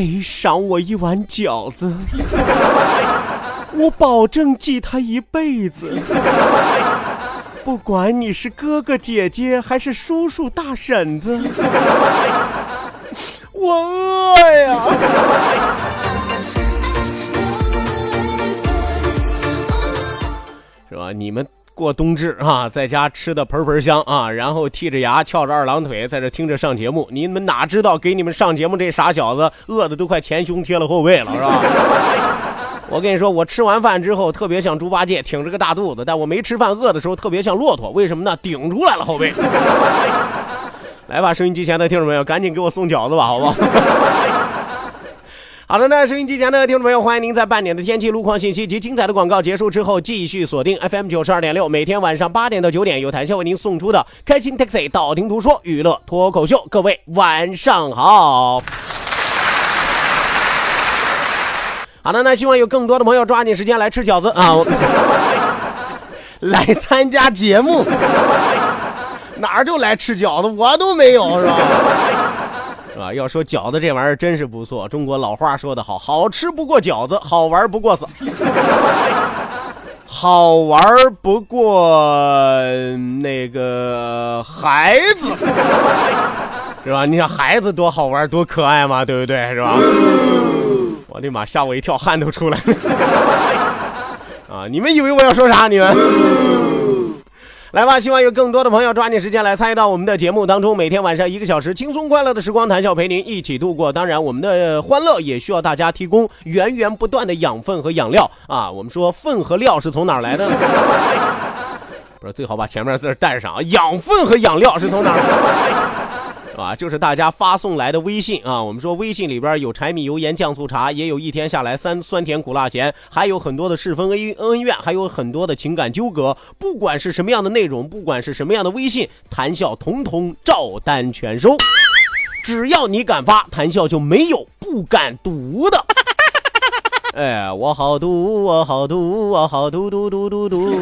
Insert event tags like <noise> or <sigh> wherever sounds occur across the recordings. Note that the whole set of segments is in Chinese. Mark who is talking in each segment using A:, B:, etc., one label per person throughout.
A: 谁赏我一碗饺子，<laughs> 我保证记他一辈子。不管你是哥哥姐姐还是叔叔大婶子，<laughs> 我饿呀！是吧？你们。过冬至啊，在家吃的盆盆香啊，然后剔着牙翘着二郎腿在这听着上节目。你们哪知道给你们上节目这傻小子饿的都快前胸贴了后背了，是吧？<laughs> 我跟你说，我吃完饭之后特别像猪八戒，挺着个大肚子；但我没吃饭饿的时候特别像骆驼，为什么呢？顶出来了后背。<laughs> 来吧，收音机前的听众朋友，赶紧给我送饺子吧，好不好？好的，那收音机前的听众朋友，欢迎您在半点的天气、路况信息及精彩的广告结束之后，继续锁定 FM 九十二点六，每天晚上八点到九点，由谭笑为您送出的开心 Taxi 道听途说娱乐脱口秀。各位晚上好。好的，那希望有更多的朋友抓紧时间来吃饺子啊，<laughs> 来参加节目。哪儿就来吃饺子，我都没有，是吧？啊，要说饺子这玩意儿真是不错。中国老话说得好，好吃不过饺子，好玩不过死。<laughs> 好玩不过那个孩子，是吧？你想孩子多好玩多可爱嘛，对不对？是吧？我的妈，吓我一跳，汗都出来了。<laughs> 啊，你们以为我要说啥？你们？来吧，希望有更多的朋友抓紧时间来参与到我们的节目当中。每天晚上一个小时轻松快乐的时光，谈笑陪您一起度过。当然，我们的欢乐也需要大家提供源源不断的养分和养料啊。我们说粪和料是从哪儿来的？<laughs> 不是，最好把前面字带上啊。养分和养料是从哪儿？啊，就是大家发送来的微信啊。我们说微信里边有柴米油盐酱醋茶，也有一天下来三酸甜苦辣咸，还有很多的是非恩恩怨，还有很多的情感纠葛。不管是什么样的内容，不管是什么样的微信，谈笑统统照单全收。只要你敢发，谈笑就没有不敢读的。<laughs> 哎，我好读，我好读，我好读读读读读。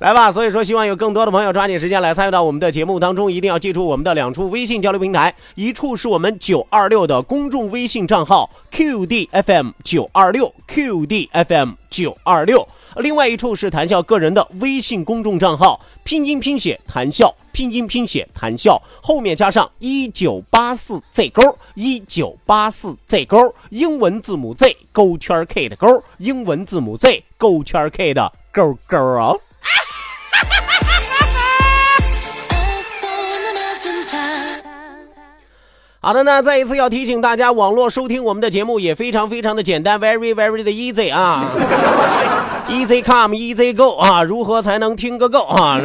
A: 来吧，所以说希望有更多的朋友抓紧时间来参与到我们的节目当中，一定要记住我们的两处微信交流平台，一处是我们九二六的公众微信账号 QDFM 九二六 QDFM 九二六，另外一处是谈笑个人的微信公众账号，拼音拼写谈笑，拼音拼写谈笑，后面加上一九八四 Z 勾，一九八四 Z 勾，英文字母 Z 勾圈 K 的勾，英文字母 Z 勾圈 K 的勾勾啊。好的，那再一次要提醒大家，网络收听我们的节目也非常非常的简单，very very 的 easy 啊，<laughs> easy come easy go 啊，如何才能听个够啊？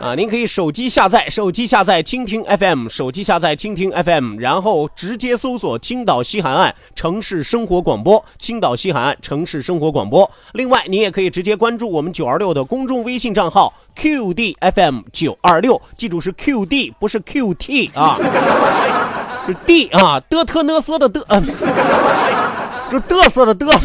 A: 啊，您可以手机下载，手机下载蜻蜓 FM，手机下载蜻蜓 FM，然后直接搜索青岛西海岸城市生活广播，青岛西海岸城市生活广播。另外，你也可以直接关注我们九二六的公众微信账号 QDFM 九二六，记住是 QD，不是 QT 啊，是 D 啊，的特呢嗦的的，就嘚瑟的嘚。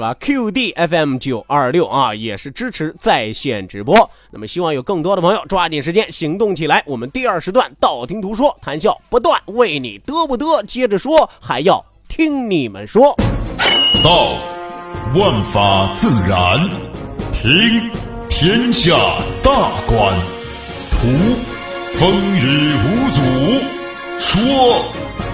A: 是吧？QD FM 九二六啊，也是支持在线直播。那么希望有更多的朋友抓紧时间行动起来。我们第二时段道听途说，谈笑不断，为你嘚不嘚接着说，还要听你们说。
B: 道，万法自然；听，天下大观；图，风雨无阻；说，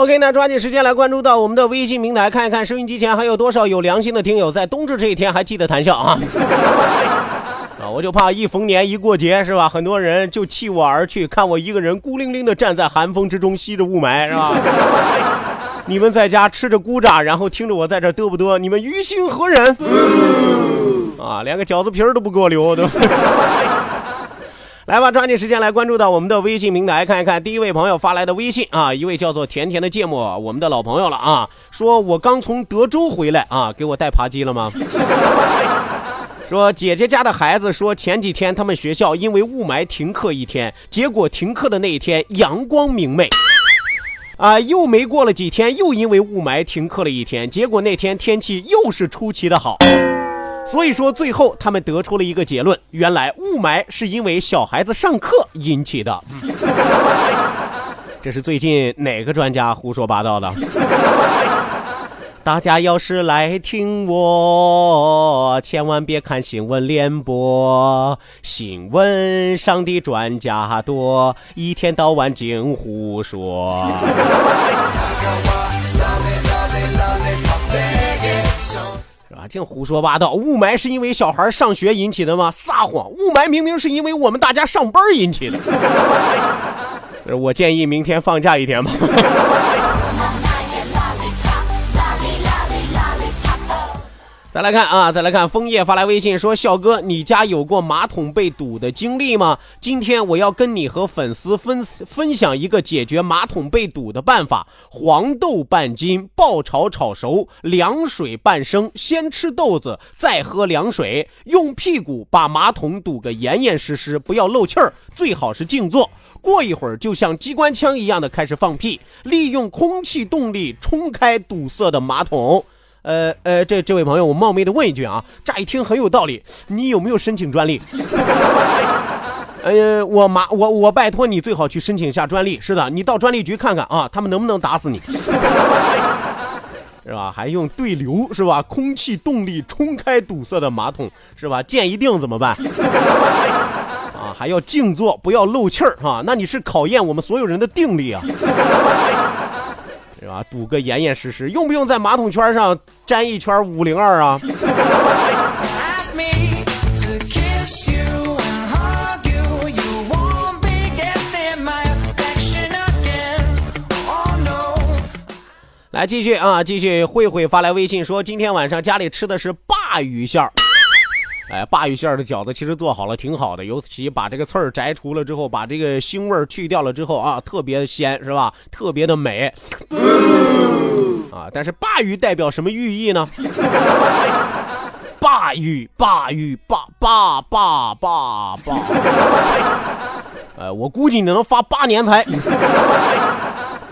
A: OK，那抓紧时间来关注到我们的微信平台，看一看收音机前还有多少有良心的听友在冬至这一天还记得谈笑啊！啊，我就怕一逢年一过节是吧，很多人就弃我而去，看我一个人孤零零的站在寒风之中吸着雾霾是吧？<laughs> 你们在家吃着孤炸，然后听着我在这嘚不嘚，你们于心何忍？啊，连个饺子皮儿都不给我留都。来吧，抓紧时间来关注到我们的微信平台，看一看第一位朋友发来的微信啊，一位叫做甜甜的芥末，我们的老朋友了啊，说我刚从德州回来啊，<laughs> 给我带扒鸡了吗？<laughs> 说姐姐家的孩子说前几天他们学校因为雾霾停课一天，结果停课的那一天阳光明媚，啊，又没过了几天又因为雾霾停课了一天，结果那天天气又是出奇的好。所以说，最后他们得出了一个结论：原来雾霾是因为小孩子上课引起的。<laughs> 这是最近哪个专家胡说八道的？大家要是来听我，千万别看新闻联播，新闻上的专家多，一天到晚净胡说。<laughs> 啊，净胡说八道！雾霾是因为小孩上学引起的吗？撒谎！雾霾明明是因为我们大家上班引起的。<laughs> 我建议明天放假一天吧。<laughs> 再来看啊，再来看枫叶发来微信说：“笑哥，你家有过马桶被堵的经历吗？今天我要跟你和粉丝分分享一个解决马桶被堵的办法：黄豆半斤，爆炒炒熟，凉水半升，先吃豆子，再喝凉水，用屁股把马桶堵个严严实实，不要漏气儿，最好是静坐。过一会儿就像机关枪一样的开始放屁，利用空气动力冲开堵塞的马桶。”呃呃，这这位朋友，我冒昧的问一句啊，乍一听很有道理，你有没有申请专利？<laughs> 呃，我麻我我拜托你最好去申请一下专利。是的，你到专利局看看啊，他们能不能打死你？<laughs> 是吧？还用对流是吧？空气动力冲开堵塞的马桶是吧？见一定怎么办？<laughs> 啊，还要静坐，不要漏气儿啊！那你是考验我们所有人的定力啊！是吧？堵个严严实实，用不用在马桶圈上粘一圈五零二啊？来继续啊，继续。慧慧发来微信说，今天晚上家里吃的是鲅鱼馅儿。哎，鲅鱼馅的饺子其实做好了挺好的，尤其把这个刺儿摘除了之后，把这个腥味去掉了之后啊，特别的鲜，是吧？特别的美。啊，但是鲅鱼代表什么寓意呢？<laughs> 鲅鱼，鲅鱼，鲅鲅鲅鲅鲅。呃，我估计你能发八年财。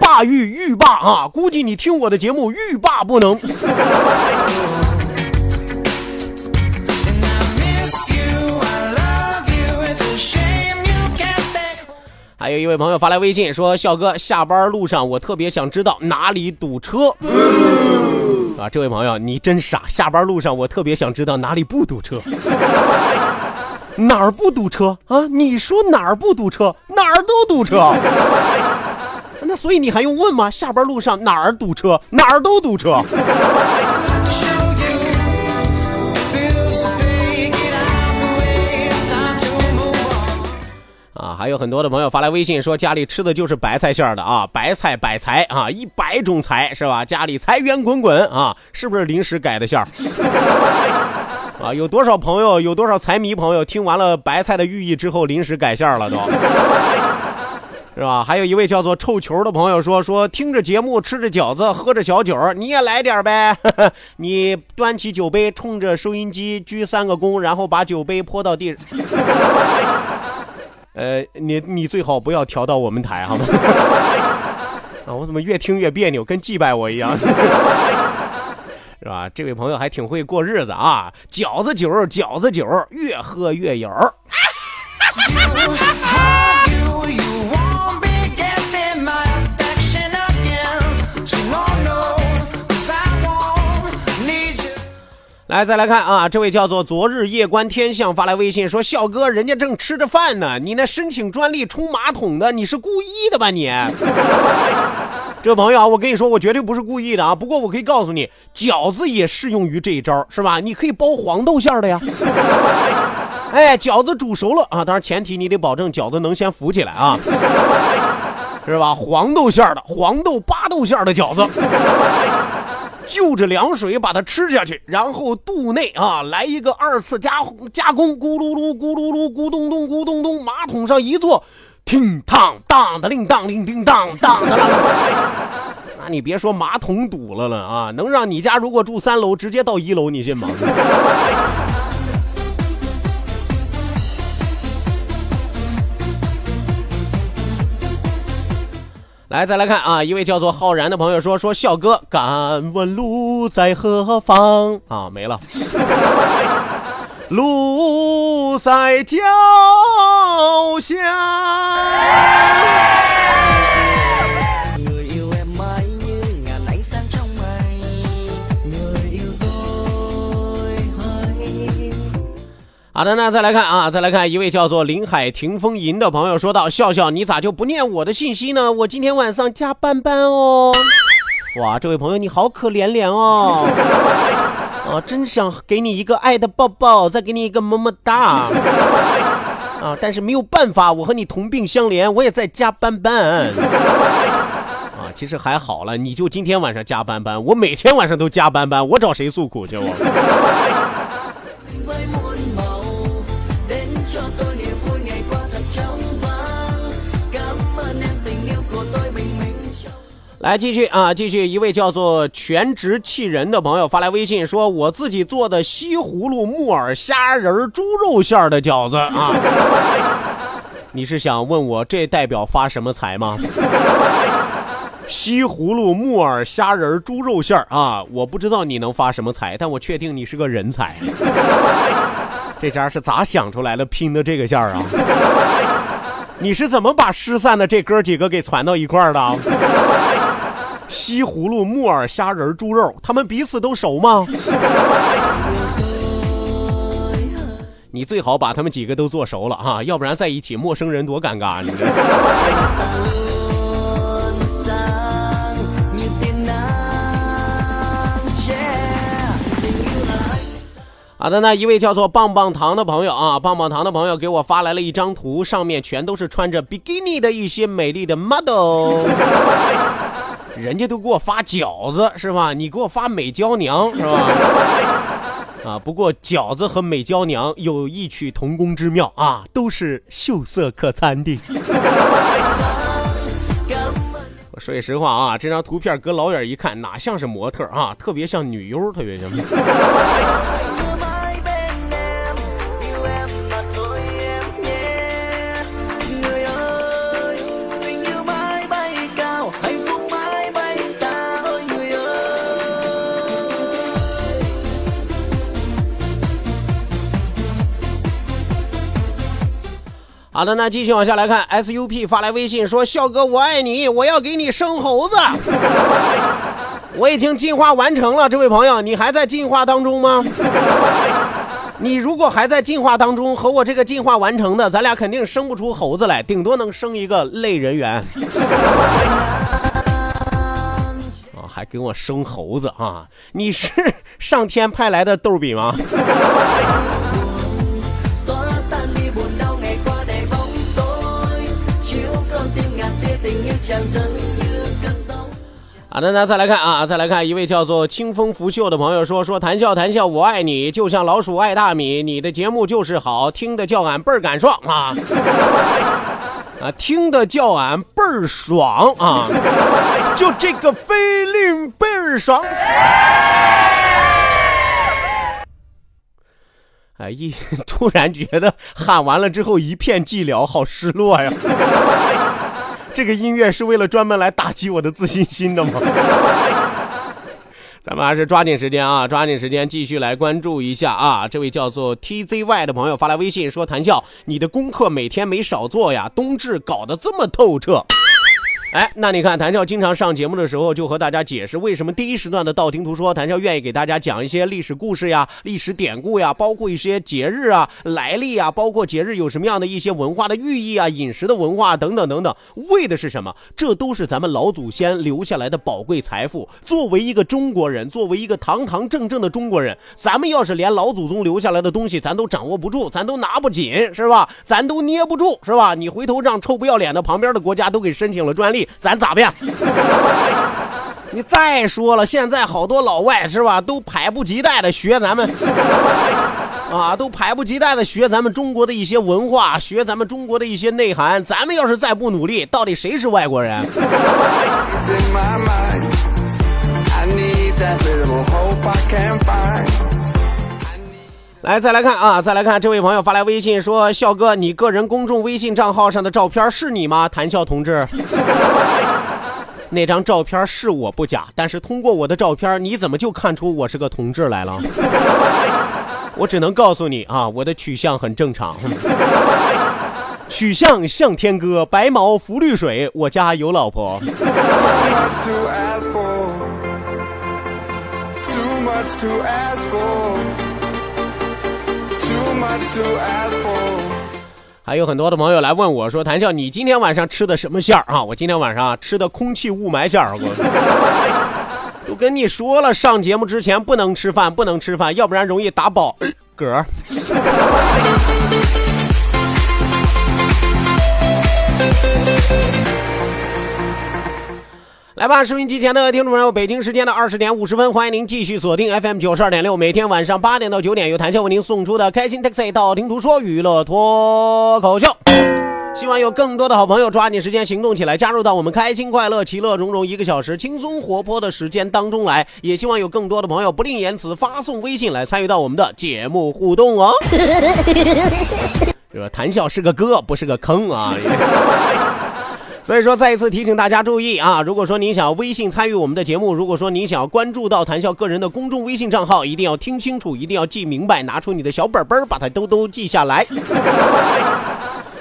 A: 鲅鱼欲罢啊，估计你听我的节目欲罢不能。还有一位朋友发来微信说：“笑哥，下班路上我特别想知道哪里堵车。”啊，这位朋友你真傻！下班路上我特别想知道哪里不堵车。哪儿不堵车啊？你说哪儿不堵车？哪儿都堵车。那所以你还用问吗？下班路上哪儿堵车？哪儿都堵车。啊，还有很多的朋友发来微信说家里吃的就是白菜馅儿的啊，白菜百财啊，一百种财是吧？家里财源滚滚啊，是不是临时改的馅儿？<laughs> 啊，有多少朋友，有多少财迷朋友听完了白菜的寓意之后临时改馅儿了都，是吧？还有一位叫做臭球的朋友说说听着节目，吃着饺子，喝着小酒，你也来点呗。<laughs> 你端起酒杯，冲着收音机鞠三个躬，然后把酒杯泼到地上。呃，你你最好不要调到我们台好吗？<laughs> 啊，我怎么越听越别扭，跟祭拜我一样。<laughs> 是吧？这位朋友还挺会过日子啊！饺子酒，饺子酒，越喝越有。<laughs> 来，再来看啊，这位叫做昨日夜观天象发来微信说：“笑哥，人家正吃着饭呢，你那申请专利冲马桶的，你是故意的吧你？” <laughs> 这朋友啊，我跟你说，我绝对不是故意的啊。不过我可以告诉你，饺子也适用于这一招，是吧？你可以包黄豆馅的呀。<laughs> 哎，饺子煮熟了啊，当然前提你得保证饺子能先浮起来啊，<laughs> 是吧？黄豆馅的，黄豆巴豆馅的饺子。就着凉水把它吃下去，然后肚内啊来一个二次加加工，咕噜噜咕噜噜咕咚咚咕咚咚，马桶上一坐，听当当的铃当铃叮当当的 <laughs> 那你别说马桶堵了了啊，能让你家如果住三楼直接到一楼，你信吗？来，再来看啊！一位叫做浩然的朋友说：“说笑哥，敢问路在何方？”啊，没了。<laughs> 路在脚下。好的，那再来看啊，再来看一位叫做林海霆风吟的朋友说道：“笑笑，你咋就不念我的信息呢？我今天晚上加班班哦。<laughs> ”哇，这位朋友你好可怜怜哦，啊，真想给你一个爱的抱抱，再给你一个么么哒 <laughs> 啊！但是没有办法，我和你同病相怜，我也在加班班 <laughs> 啊。其实还好了，你就今天晚上加班班，我每天晚上都加班班，我找谁诉苦去我？来继续啊，继续！一位叫做全职气人的朋友发来微信说：“我自己做的西葫芦木耳虾仁猪肉馅的饺子啊，<laughs> 你是想问我这代表发什么财吗？” <laughs> 西葫芦木耳虾仁猪肉馅啊，我不知道你能发什么财，但我确定你是个人才。<laughs> 这家是咋想出来的拼的这个馅儿啊？你是怎么把失散的这哥几个给攒到一块儿的？西葫芦、木耳、虾仁、猪肉，他们彼此都熟吗？<laughs> 你最好把他们几个都做熟了哈，要不然在一起陌生人多尴尬。你 <laughs> 好的，那一位叫做棒棒糖的朋友啊，棒棒糖的朋友给我发来了一张图，上面全都是穿着比基尼的一些美丽的 model。人家都给我发饺子是吧？你给我发美娇娘 <laughs> 是吧？啊，不过饺子和美娇娘有异曲同工之妙啊，都是秀色可餐的。我说句实话啊，这张图片隔老远一看，哪像是模特啊？特别像女优，特别像。好的，那继续往下来看，SUP 发来微信说：“笑哥，我爱你，我要给你生猴子。我已经进化完成了，这位朋友，你还在进化当中吗？你如果还在进化当中，和我这个进化完成的，咱俩肯定生不出猴子来，顶多能生一个类人猿。啊，还给我生猴子啊？你是上天派来的逗比吗？”好的，那再来看啊，再来看一位叫做清风拂袖的朋友说说谈笑谈笑，我爱你，就像老鼠爱大米，你的节目就是好听的，叫俺倍儿敢爽啊 <laughs> 啊，听的叫俺倍儿爽啊，就这个菲林倍儿爽。哎，一突然觉得喊完了之后一片寂寥，好失落呀。这个音乐是为了专门来打击我的自信心的吗？<laughs> 咱们还是抓紧时间啊，抓紧时间继续来关注一下啊！这位叫做 TZY 的朋友发来微信说：“谭笑，你的功课每天没少做呀，冬至搞得这么透彻。”哎，那你看，谭笑经常上节目的时候，就和大家解释为什么第一时段的道听途说，谭笑愿意给大家讲一些历史故事呀、历史典故呀，包括一些节日啊、来历啊，包括节日有什么样的一些文化的寓意啊、饮食的文化等等等等，为的是什么？这都是咱们老祖先留下来的宝贵财富。作为一个中国人，作为一个堂堂正正的中国人，咱们要是连老祖宗留下来的东西咱都掌握不住，咱都拿不紧，是吧？咱都捏不住，是吧？你回头让臭不要脸的旁边的国家都给申请了专利。咱咋办？<laughs> 你再说了，现在好多老外是吧，都迫不及待的学咱们，<laughs> 啊，都迫不及待的学咱们中国的一些文化，学咱们中国的一些内涵。咱们要是再不努力，到底谁是外国人？来，再来看啊，再来看这位朋友发来微信说：“笑哥，你个人公众微信账号上的照片是你吗？”谭笑同志，<laughs> 那张照片是我不假，但是通过我的照片，你怎么就看出我是个同志来了？<laughs> 我只能告诉你啊，我的取向很正常，取向向天歌，白毛浮绿水，我家有老婆。还有很多的朋友来问我说：“谭笑，你今天晚上吃的什么馅儿啊？”我今天晚上吃的空气雾霾馅儿。我都跟你说了，上节目之前不能吃饭，不能吃饭，要不然容易打饱嗝。来吧，收音机前的听众朋友，北京时间的二十点五十分，欢迎您继续锁定 FM 九十二点六，每天晚上八点到九点，由谭笑为您送出的开心 Taxi 道听途说娱乐脱口秀。希望有更多的好朋友抓紧时间行动起来，加入到我们开心快乐、其乐融融一个小时轻松活泼的时间当中来。也希望有更多的朋友不吝言辞发送微信来参与到我们的节目互动哦。<laughs> 这个谭笑是个哥，不是个坑啊。所以说，再一次提醒大家注意啊！如果说您想要微信参与我们的节目，如果说您想要关注到谈笑个人的公众微信账号，一定要听清楚，一定要记明白，拿出你的小本本，把它都都记下来。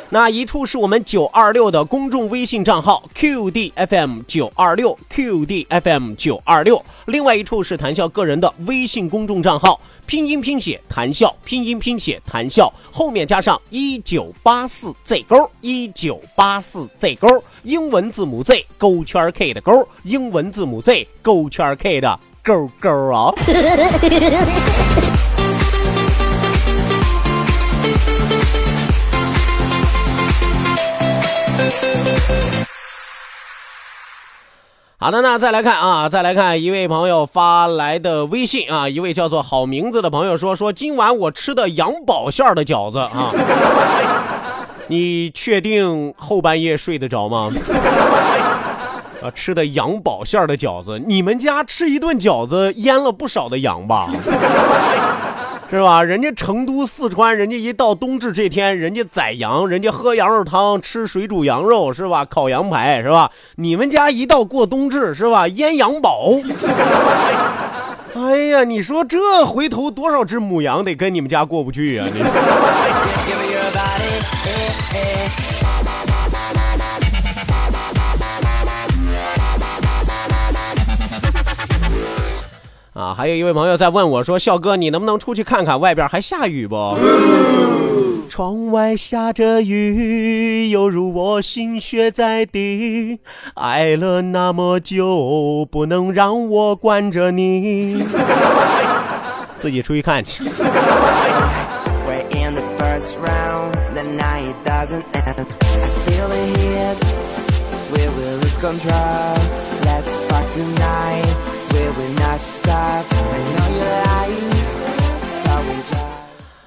A: 那一处是我们九二六的公众微信账号 QDFM 九二六 QDFM 九二六，另外一处是谈笑个人的微信公众账号，拼音拼写谈笑，拼音拼写谈笑，后面加上一九八四 Z 勾，一九八四 Z 勾，英文字母 Z 勾圈 K 的勾，英文字母 Z 勾圈 K 的勾勾啊。<laughs> 好的，那再来看啊，再来看一位朋友发来的微信啊，一位叫做好名字的朋友说说今晚我吃的羊宝馅的饺子啊，<laughs> 你确定后半夜睡得着吗？<laughs> 啊，吃的羊宝馅的饺子，你们家吃一顿饺子腌了不少的羊吧？<laughs> 是吧？人家成都、四川，人家一到冬至这天，人家宰羊，人家喝羊肉汤，吃水煮羊肉，是吧？烤羊排，是吧？你们家一到过冬至，是吧？腌羊宝。<laughs> 哎呀，你说这回头多少只母羊得跟你们家过不去啊？你。还有一位朋友在问我说：“笑哥，你能不能出去看看外边还下雨不？”窗外下着雨，犹如我心血在滴。爱了那么久，不能让我惯着你。<laughs> 自己出去看去。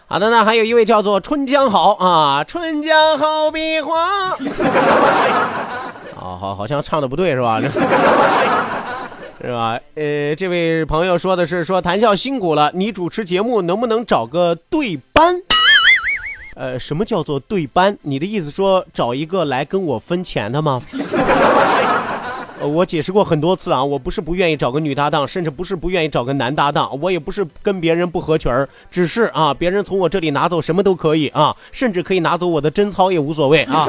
A: 好的呢还有一位叫做春江好啊春江好比花 <laughs> 哦好好像唱的不对是吧？<laughs> 是吧？呃这位朋友说的是说谈笑辛苦了你主持节目能不能找个对班？呃什么叫做对班？你的意思说找一个来跟我分钱的吗？我解释过很多次啊，我不是不愿意找个女搭档，甚至不是不愿意找个男搭档，我也不是跟别人不合群儿，只是啊，别人从我这里拿走什么都可以啊，甚至可以拿走我的贞操也无所谓啊，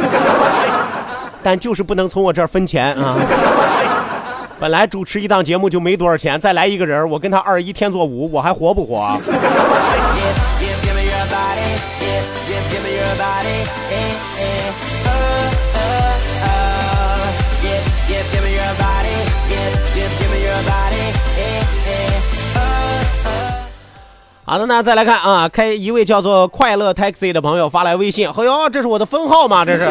A: 但就是不能从我这儿分钱啊。本来主持一档节目就没多少钱，再来一个人，我跟他二一天作五，我还活不活？好的，那再来看啊，开一位叫做快乐 taxi 的朋友发来微信，哎呦，这是我的分号吗？<laughs> 这是。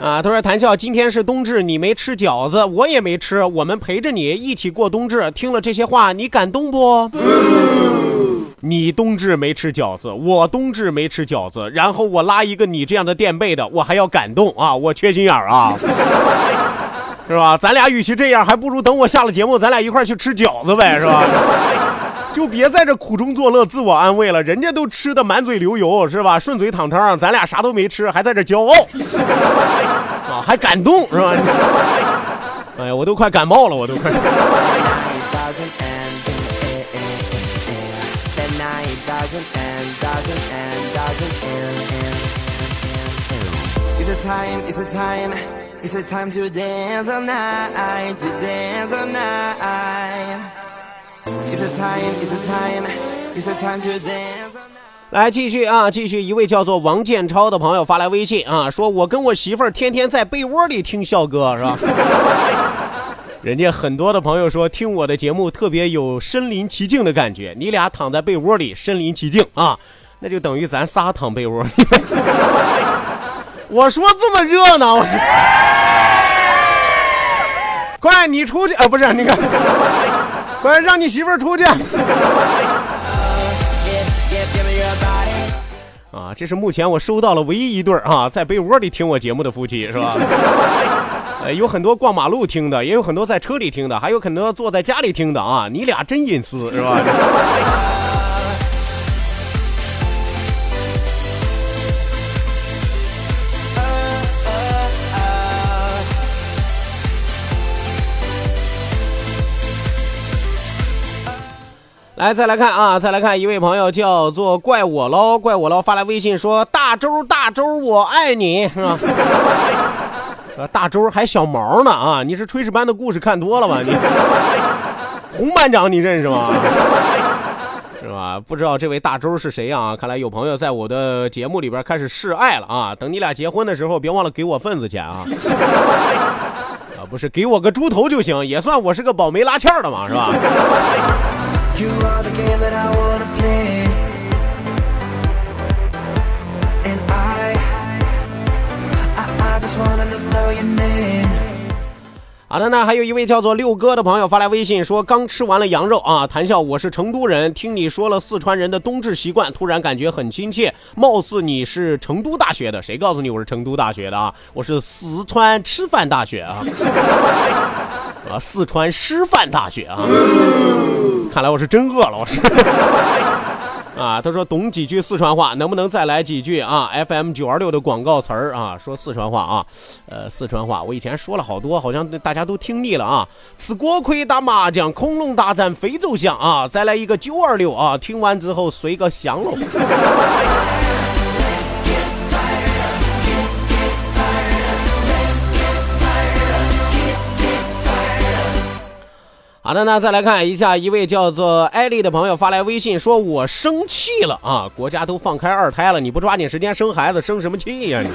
A: 啊，他说谭笑，今天是冬至，你没吃饺子，我也没吃，我们陪着你一起过冬至。听了这些话，你感动不？你冬至没吃饺子，我冬至没吃饺子，然后我拉一个你这样的垫背的，我还要感动啊？我缺心眼儿啊，<laughs> 是吧？咱俩与其这样，还不如等我下了节目，咱俩一块去吃饺子呗，是吧？<laughs> 就别在这苦中作乐、自我安慰了，人家都吃的满嘴流油，是吧？顺嘴淌汤，咱俩啥都没吃，还在这骄傲，啊，还感动，是吧？哎呀，我都快感冒了，我都快。来继续啊，继续！一位叫做王建超的朋友发来微信啊，说我跟我媳妇儿天天在被窝里听笑哥，是吧？<laughs> 人家很多的朋友说听我的节目特别有身临其境的感觉，你俩躺在被窝里身临其境啊，那就等于咱仨躺被窝里。<laughs> 我说这么热闹，我说，快你出去啊！不是，你看。快让你媳妇儿出去！<laughs> 啊，这是目前我收到了唯一一对啊，在被窝里听我节目的夫妻，是吧？<laughs> 呃，有很多逛马路听的，也有很多在车里听的，还有很多坐在家里听的啊！你俩真隐私，是吧？<laughs> 来，再来看啊，再来看一位朋友叫做怪我喽，怪我喽，发来微信说：“大周大周，我爱你，是吧？”大周还小毛呢啊！你是炊事班的故事看多了吧？你洪班长你认识吗？是吧？不知道这位大周是谁啊？看来有朋友在我的节目里边开始示爱了啊！等你俩结婚的时候，别忘了给我份子钱啊！啊，不是给我个猪头就行，也算我是个保媒拉纤的嘛，是吧？You are the game that I wanna play. And I, I, I just wanna know your name. 好的，那还有一位叫做六哥的朋友发来微信说，刚吃完了羊肉啊，谈笑，我是成都人，听你说了四川人的冬至习惯，突然感觉很亲切，貌似你是成都大学的，谁告诉你我是成都大学的啊？我是四川吃饭大学啊。啊，四川师范大学啊！看来我是真饿了，我是。<laughs> 啊，他说懂几句四川话，能不能再来几句啊？FM 九二六的广告词儿啊，说四川话啊，呃，四川话我以前说了好多，好像大家都听腻了啊。吃锅盔打麻将，恐龙大战非洲象啊！再来一个九二六啊，听完之后睡个香喽。好的，那再来看一下，一位叫做艾丽的朋友发来微信，说我生气了啊！国家都放开二胎了，你不抓紧时间生孩子，生什么气呀你？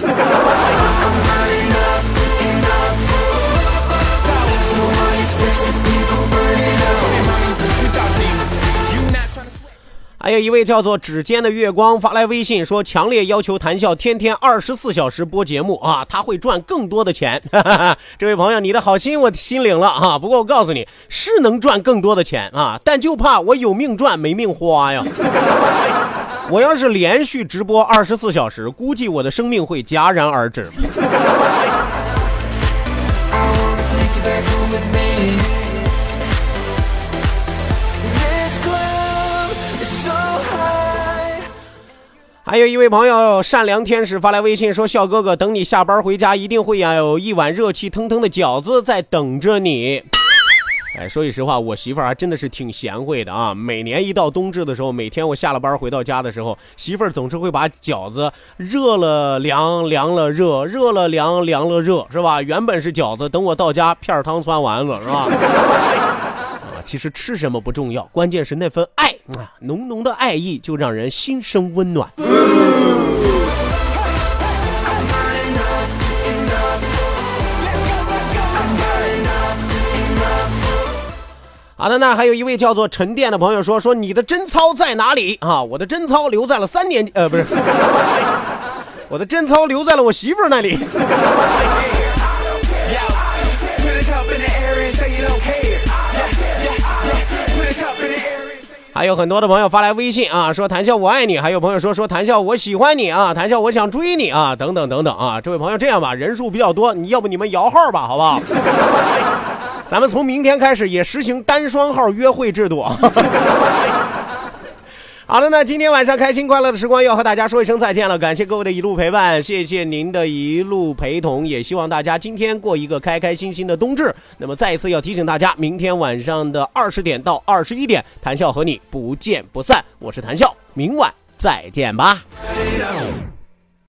A: 还有一位叫做指尖的月光发来微信说，强烈要求谈笑天天二十四小时播节目啊，他会赚更多的钱。<laughs> 这位朋友，你的好心我心领了啊。不过我告诉你，是能赚更多的钱啊，但就怕我有命赚没命花呀。<laughs> 我要是连续直播二十四小时，估计我的生命会戛然而止。还有一位朋友善良天使发来微信说：“笑哥哥，等你下班回家，一定会呀有一碗热气腾腾的饺子在等着你。”哎，说句实话，我媳妇儿还真的是挺贤惠的啊！每年一到冬至的时候，每天我下了班回到家的时候，媳妇儿总是会把饺子热了凉，凉了热，热了凉，凉了热，是吧？原本是饺子，等我到家，片汤汆丸子，是吧？其实吃什么不重要，关键是那份爱啊，浓浓的爱意就让人心生温暖。好的，那还有一位叫做沉淀的朋友说：“说你的贞操在哪里啊？我的贞操留在了三年，呃，不是，我的贞操留在了我媳妇儿那里。”还有很多的朋友发来微信啊，说谈笑我爱你；还有朋友说说谈笑我喜欢你啊，谈笑我想追你啊，等等等等啊。这位朋友这样吧，人数比较多，你要不你们摇号吧，好不好？<laughs> 咱们从明天开始也实行单双号约会制度。<laughs> 好了，那今天晚上开心快乐的时光要和大家说一声再见了，感谢各位的一路陪伴，谢谢您的一路陪同，也希望大家今天过一个开开心心的冬至。那么再一次要提醒大家，明天晚上的二十点到二十一点，谈笑和你不见不散。我是谈笑，明晚再见吧。